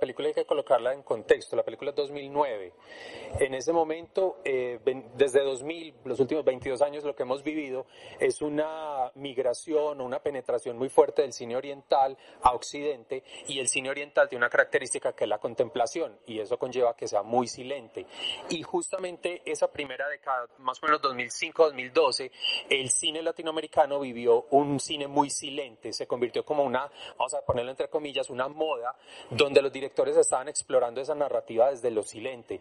película hay que colocarla en contexto. La película es 2009. En ese momento, eh, desde 2000, los últimos 22 años, lo que hemos vivido es una migración o una penetración muy fuerte del cine oriental a occidente y el cine oriental tiene una característica que es la contemplación y eso conlleva que sea muy silente. Y justamente esa primera década, más o menos 2005-2012, el cine latinoamericano vivió un cine muy silente. Se convirtió como una, vamos a ponerlo entre comillas, una moda donde los directores estaban explorando esa narrativa desde lo silente.